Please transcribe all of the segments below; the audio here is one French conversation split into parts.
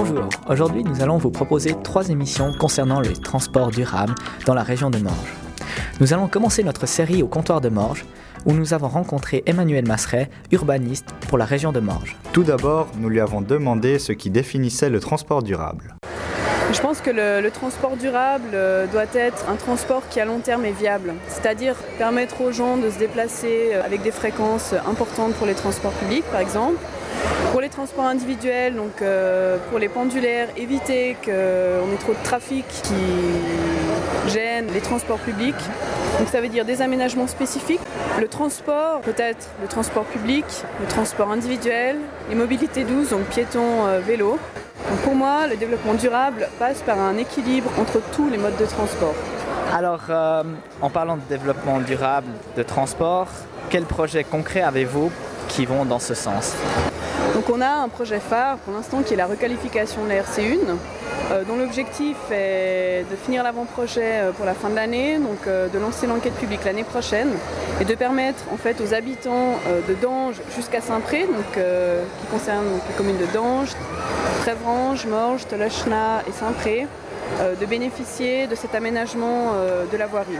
Bonjour, aujourd'hui nous allons vous proposer trois émissions concernant le transport durable dans la région de Morges. Nous allons commencer notre série au comptoir de Morges où nous avons rencontré Emmanuel Masseret, urbaniste pour la région de Morges. Tout d'abord, nous lui avons demandé ce qui définissait le transport durable. Je pense que le, transport durable euh, doit être un transport qui à long terme est viable, c'est-à-dire permettre aux gens de se déplacer euh, avec des fréquences importantes pour les transports publics par exemple. Pour les transports individuels, donc euh, pour les pendulaires, éviter qu'on ait trop de trafic qui gêne les transports publics. Donc ça veut dire des aménagements spécifiques. Le transport, peut-être le transport public, le transport individuel, les mobilités douces, donc piétons, vélos. Donc pour moi, le développement durable passe par un équilibre entre tous les modes de transport. Alors, euh, en parlant de développement durable de transport, quels projets concrets avez-vous qui vont dans ce sens? Donc on a un projet phare pour l'instant qui est la requalification de la RC1, euh, dont l'objectif est de finir l'avant-projet euh, pour la fin de l'année, donc euh, de lancer l'enquête publique l'année prochaine et de permettre en fait aux habitants euh, de Dange jusqu'à Saint-Pré, euh, qui concerne les communes de Dange, Trévrange, Morges, Tolochna et Saint-Pré, euh, de bénéficier de cet aménagement euh, de la voirie.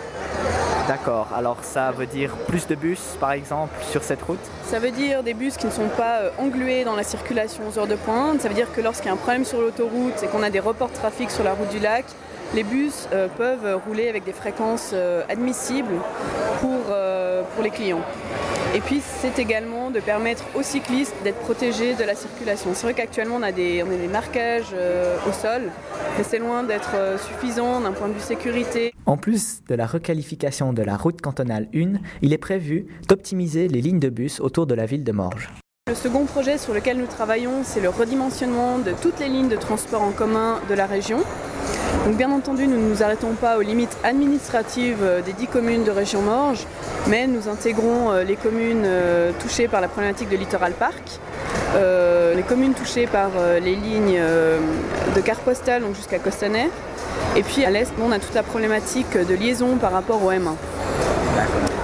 D'accord, alors ça veut dire plus de bus par exemple sur cette route? Ça veut dire des bus qui ne sont pas euh, englués dans la circulation aux heures de pointe. Ça veut dire que lorsqu'il y a un problème sur l'autoroute et qu'on a des reports de trafic sur la route du lac, les bus euh, peuvent rouler avec des fréquences euh, admissibles pour, euh, pour les clients. Et puis c'est également de permettre aux cyclistes d'être protégés de la circulation. C'est vrai qu'actuellement on, a des, on a des marquages au sol, mais c'est loin d'être suffisant d'un point de vue sécurité. En plus de la requalification de la route cantonale 1, il est prévu d'optimiser les lignes de bus autour de la ville de Morges. Le second projet sur lequel nous travaillons, c'est le redimensionnement de toutes les lignes de transport en commun de la région. Donc bien entendu, nous ne nous arrêtons pas aux limites administratives euh, des dix communes de région Morges, mais nous intégrons euh, les communes euh, touchées par la problématique de Littoral Park, les communes touchées par les lignes de carte postale, jusqu'à Costanet, et puis à l'est, on a toute la problématique de liaison par rapport au M1.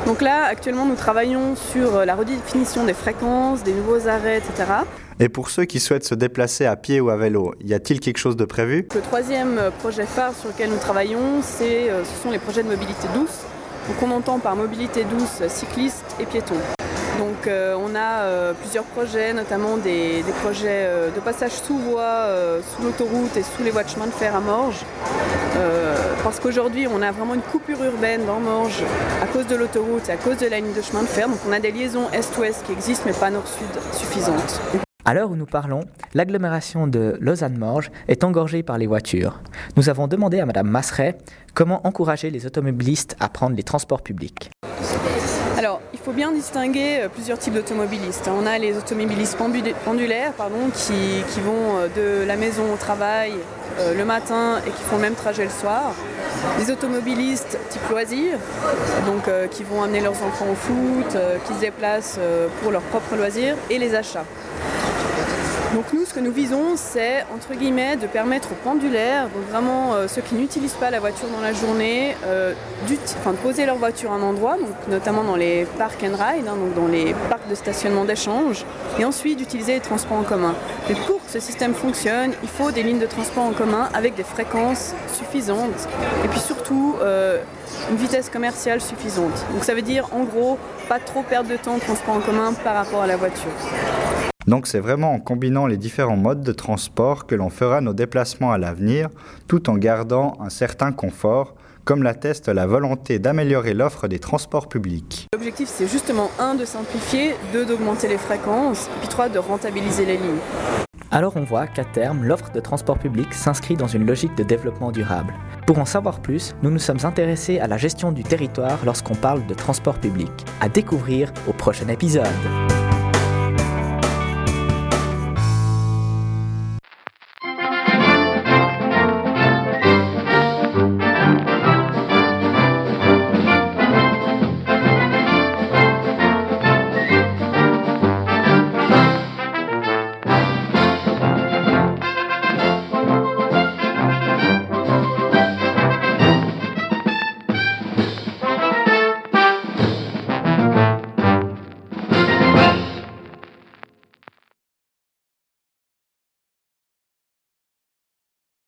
Donc là, actuellement, nous travaillons sur la redéfinition des fréquences, des nouveaux arrêts, etc. Et pour ceux qui souhaitent se déplacer à pied ou à vélo, y a-t-il quelque chose de prévu? Le troisième euh, projet phare sur lequel nous travaillons, c'est, euh, ce sont les projets de mobilité douce. Donc on entend par mobilité douce cyclistes et piétons. Donc euh, on a plusieurs projets, notamment des, projets de passage sous voie, sous l'autoroute et sous les voies de chemin de fer à Morges. Parce qu'aujourd'hui on a vraiment une coupure urbaine dans Morges à cause de l'autoroute et à cause de la ligne de chemin de fer. Donc on a des liaisons est-ouest qui existent mais pas nord-sud suffisantes. À l'heure où nous parlons, l'agglomération de Lausanne-Morges est engorgée par les voitures. Nous avons demandé à Madame Masseret comment encourager les automobilistes à prendre les transports publics. Alors, il faut bien distinguer euh, plusieurs types d'automobilistes. On a les automobilistes pendu- pendulaires pardon, qui, vont euh, de la maison au travail euh, le matin et qui font le même trajet le soir. Les automobilistes type loisirs, donc qui vont amener leurs enfants au foot, qui se déplacent pour leurs propres loisirs, et les achats. Donc nous, ce que nous visons, c'est entre guillemets de permettre aux pendulaires, donc vraiment euh, ceux qui n'utilisent pas la voiture dans la journée, euh, de poser leur voiture à un endroit, donc notamment dans les park and ride, hein, donc dans les parcs de stationnement d'échange, et ensuite d'utiliser les transports en commun. Mais pour que ce système fonctionne, il faut des lignes de transport en commun avec des fréquences suffisantes, et puis surtout euh, une vitesse commerciale suffisante. Donc ça veut dire en gros pas trop perdre de temps de transport en commun par rapport à la voiture. Donc c'est vraiment en combinant les différents modes de transport que l'on fera nos déplacements à l'avenir, tout en gardant un certain confort, comme l'atteste la volonté d'améliorer l'offre des transports publics. L'objectif, c'est justement, un, de simplifier, deux, d'augmenter les fréquences, et puis trois, de rentabiliser les lignes. Alors on voit qu'à terme, l'offre de transport public s'inscrit dans une logique de développement durable. Pour en savoir plus, nous nous sommes intéressés à la gestion du territoire lorsqu'on parle de transport public. À découvrir au prochain épisode.